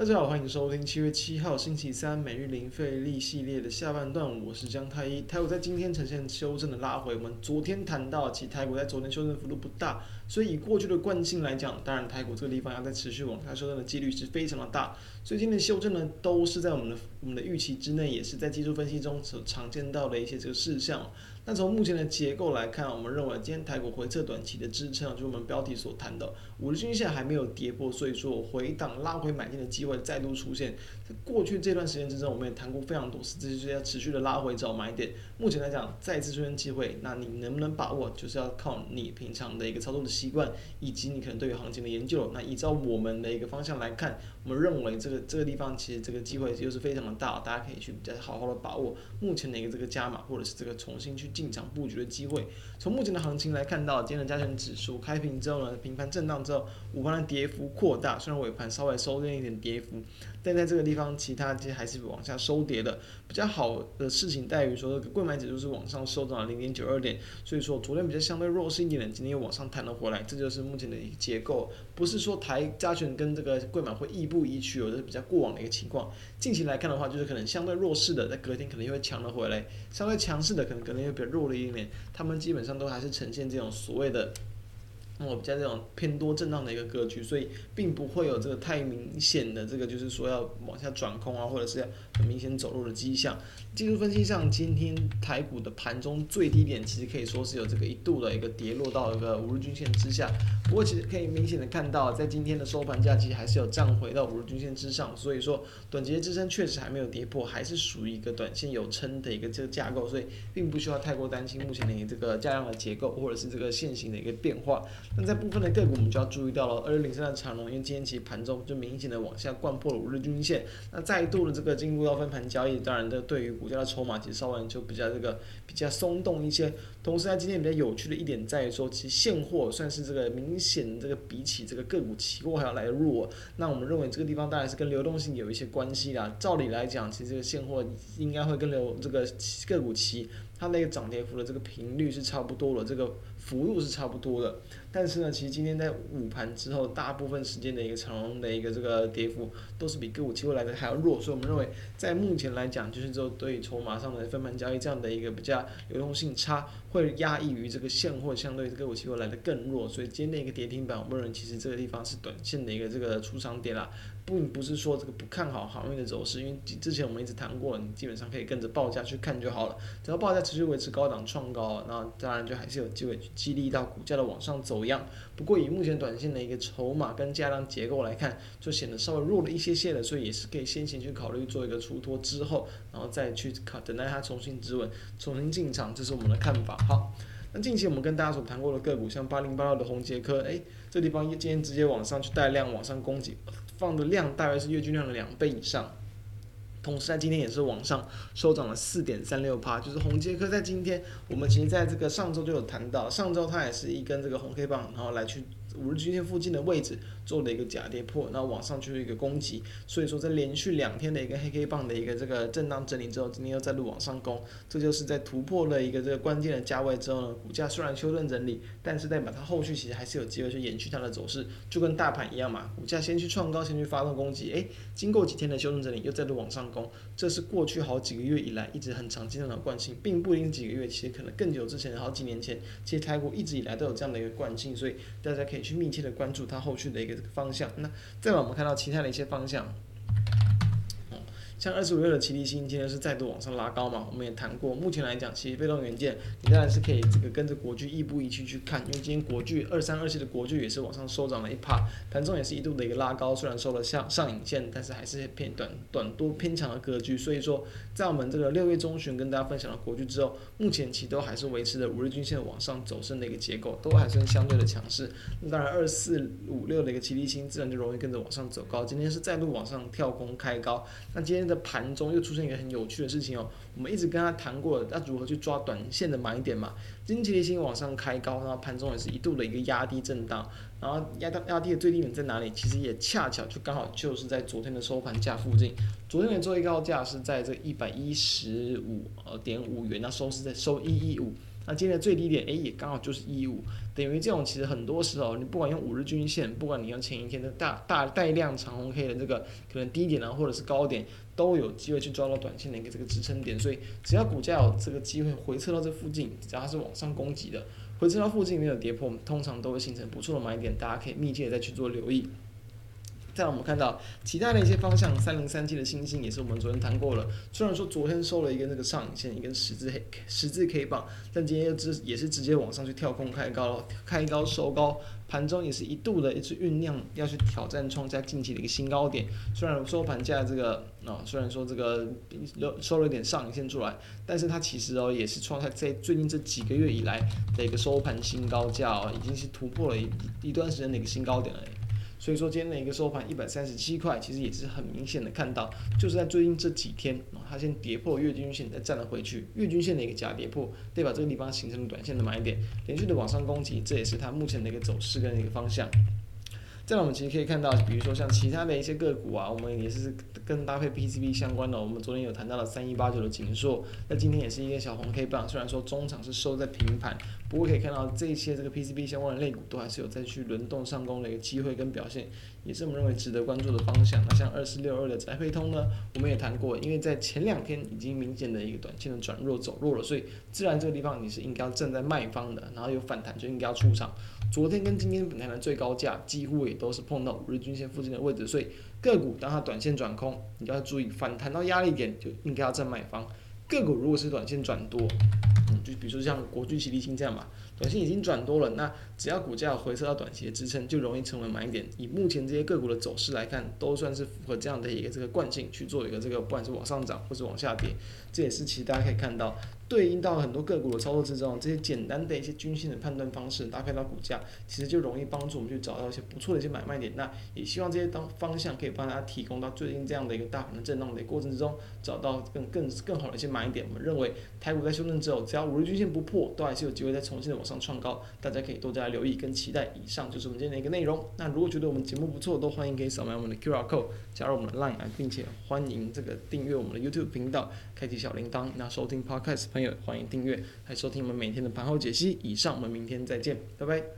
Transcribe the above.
大家好，欢迎收听七月七号星期三每日零费力系列的下半段，我是江太一。台股在今天呈现修正的拉回，我们昨天谈到，其实台股在昨天修正幅度不大，所以以过去的惯性来讲，当然台股这个地方要再持续往下修正的几率是非常的大。所以今天的修正呢，都是在我们的我们的预期之内，也是在技术分析中所常见到的一些这个事项。那从目前的结构来看，我们认为今天台股回测短期的支撑，就是我们标题所谈的五日均线还没有跌破，所以说回档拉回买进的机会再度出现。在过去这段时间之中，我们也谈过非常多次，这就是要持续的拉回找买点。目前来讲，再次出现机会，那你能不能把握，就是要靠你平常的一个操作的习惯，以及你可能对于行情的研究。那依照我们的一个方向来看，我们认为这个这个地方其实这个机会就是非常的大，大家可以去比较好好的把握目前的一个这个加码，或者是这个重新去。进场布局的机会。从目前的行情来看到，今天的加权指数开平之后呢，平盘震荡之后，午盘的跌幅扩大，虽然尾盘稍微收敛一点跌幅，但在这个地方，其他其实还是往下收跌的。比较好的事情在于说，这个柜买指数是往上收涨了零点九二点，所以说昨天比较相对弱势一点的，今天又往上弹了回来，这就是目前的一个结构。不是说台加权跟这个柜买会亦步亦趋，有的是比较过往的一个情况。近期来看的话，就是可能相对弱势的，在隔天可能又会强了回来；相对强势的，可能隔天又比较弱了一点。他们基本上都还是呈现这种所谓的。我比较这种偏多震荡的一个格局，所以并不会有这个太明显的这个就是说要往下转空啊，或者是要很明显走弱的迹象。技术分析上，今天台股的盘中最低点其实可以说是有这个一度的一个跌落到一个五日均线之下。不过其实可以明显的看到，在今天的收盘价其实还是有涨回到五日均线之上，所以说短期的支撑确实还没有跌破，还是属于一个短线有撑的一个这个架构，所以并不需要太过担心目前的这个价量的结构或者是这个线型的一个变化。那在部分的个股，我们就要注意到了，二六零三的长龙，因为今天其实盘中就明显的往下掼破了五日均线，那再度的这个进入分盘交易，当然这对于股价的筹码其实稍微就比较这个比较松动一些。同时在今天比较有趣的一点在于说，其实现货算是这个明显这个比起这个个股期货还要来的弱。那我们认为这个地方当然是跟流动性有一些关系啦。照理来讲，其实这个现货应该会跟流这个个股期。它那个涨跌幅的这个频率是差不多的，这个幅度是差不多的。但是呢，其实今天在午盘之后，大部分时间的一个长龙的一个这个跌幅都是比个股期货来的还要弱。所以我们认为，在目前来讲，就是说对于筹码上的分盘交易这样的一个比较流动性差，会压抑于这个现货相对个股期货来的更弱。所以今天的一个跌停板，我们认为其实这个地方是短线的一个这个出场点啦。并不是说这个不看好航运的走势，因为之前我们一直谈过，你基本上可以跟着报价去看就好了。只要报价持续维持高档创高，那当然就还是有机会去激励到股价的往上走样。不过以目前短线的一个筹码跟价量结构来看，就显得稍微弱了一些些的，所以也是可以先行去考虑做一个出脱之后，然后再去考等待它重新止稳，重新进场，这是我们的看法。好，那近期我们跟大家所谈过的个股，像八零八六的宏杰科，哎，这地方今天直接往上去带量往上攻击。放的量大约是月均量的两倍以上，同时在今天也是往上收涨了四点三六趴，就是红杰科在今天，我们其实在这个上周就有谈到，上周它也是一根这个红黑棒，然后来去。五日均线附近的位置做了一个假跌破，那往上就是一个攻击，所以说在连续两天的一个黑 K 棒的一个这个震荡整理之后，今天又再度往上攻，这就是在突破了一个这个关键的价位之后呢，股价虽然修正整理，但是代表它后续其实还是有机会去延续它的走势，就跟大盘一样嘛，股价先去创高，先去发动攻击，诶，经过几天的修正整理，又再度往上攻，这是过去好几个月以来一直很常见的惯性，并不一定几个月，其实可能更久之前好几年前，其实台股一直以来都有这样的一个惯性，所以大家可以去密切的关注它后续的一个方向。那再往我们看到其他的一些方向。像二十五月的奇力新今天是再度往上拉高嘛？我们也谈过，目前来讲，其实被动元件你当然是可以这个跟着国剧一步一趋去看，因为今天国剧二三二七的国剧也是往上收涨了一趴，盘中也是一度的一个拉高，虽然收了上上影线，但是还是偏短短多偏强的格局。所以说，在我们这个六月中旬跟大家分享了国剧之后，目前其实都还是维持着五日均线往上走升的一个结构，都还算相对的强势。那当然二四五六的一个奇力新自然就容易跟着往上走高，今天是再度往上跳空开高，那今天。在盘中又出现一个很有趣的事情哦，我们一直跟他谈过，要如何去抓短线的买点嘛。今天奇力新往上开高，然后盘中也是一度的一个压低震荡，然后压到压低的最低点在哪里？其实也恰巧就刚好就是在昨天的收盘价附近。昨天的最高价是在这一百一十五呃点五元，那收是在收一一五。那今天的最低点，诶，也刚好就是一五，等于这种其实很多时候，你不管用五日均线，不管你用前一天的大大带量长红 K 的这个可能低点啊，或者是高点，都有机会去抓到短线的一个这个支撑点。所以只要股价有这个机会回撤到这附近，只要它是往上攻击的，回撤到附近没有跌破，通常都会形成不错的买点，大家可以密切的再去做留意。再我们看到其他的一些方向，三零三七的星星也是我们昨天谈过了。虽然说昨天收了一根那个上影线，一根十字黑十字 K 棒，但今天又直也是直接往上去跳空开高，开高收高，盘中也是一度的一直酝酿要去挑战创下近期的一个新高点。虽然收盘价这个啊，虽然说这个收了点上影线出来，但是它其实哦也是创下在最近这几个月以来的一个收盘新高价哦，已经是突破了一一段时间的一个新高点了。所以说今天的一个收盘一百三十七块，其实也是很明显的看到，就是在最近这几天，它先跌破月均线，再站了回去，月均线的一个假跌破，代表这个地方形成了短线的买点，连续的往上攻击，这也是它目前的一个走势跟一个方向。再来我们其实可以看到，比如说像其他的一些个股啊，我们也是跟搭配 PCB 相关的，我们昨天有谈到了三一八九的锦硕，那今天也是一个小红 K 棒，虽然说中场是收在平盘。不过可以看到，这些这个 PCB 相关的类股都还是有再去轮动上攻的一个机会跟表现，也是我们认为值得关注的方向。那像二四六二的宅配通呢，我们也谈过，因为在前两天已经明显的一个短线的转弱走弱了，所以自然这个地方你是应该要站在卖方的，然后有反弹就应该要出场。昨天跟今天本台的最高价几乎也都是碰到五日均线附近的位置，所以个股当它短线转空，你就要注意反弹到压力点就应该要站卖方。个股如果是短线转多。就比如说像国巨、矽力新这样嘛，短线已经转多了，那只要股价回撤到短期的支撑，就容易成为买点。以目前这些个股的走势来看，都算是符合这样的一个这个惯性去做一个这个，不管是往上涨或是往下跌，这也是其实大家可以看到。对应到很多个股的操作之中，这些简单的一些均线的判断方式搭配到股价，其实就容易帮助我们去找到一些不错的一些买卖点。那也希望这些当方向可以帮大家提供到最近这样的一个大盘的震荡的过程之中，找到更更更好的一些买点。我们认为台股在修正之后，只要五日均线不破，都还是有机会再重新的往上创高。大家可以多加留意跟期待。以上就是我们今天的一个内容。那如果觉得我们节目不错，都欢迎可以扫描我们的 QR code 加入我们的 Line，并且欢迎这个订阅我们的 YouTube 频道，开启小铃铛。那收听 Podcast 欢迎订阅。来收听我们每天的盘后解析。以上，我们明天再见，拜拜。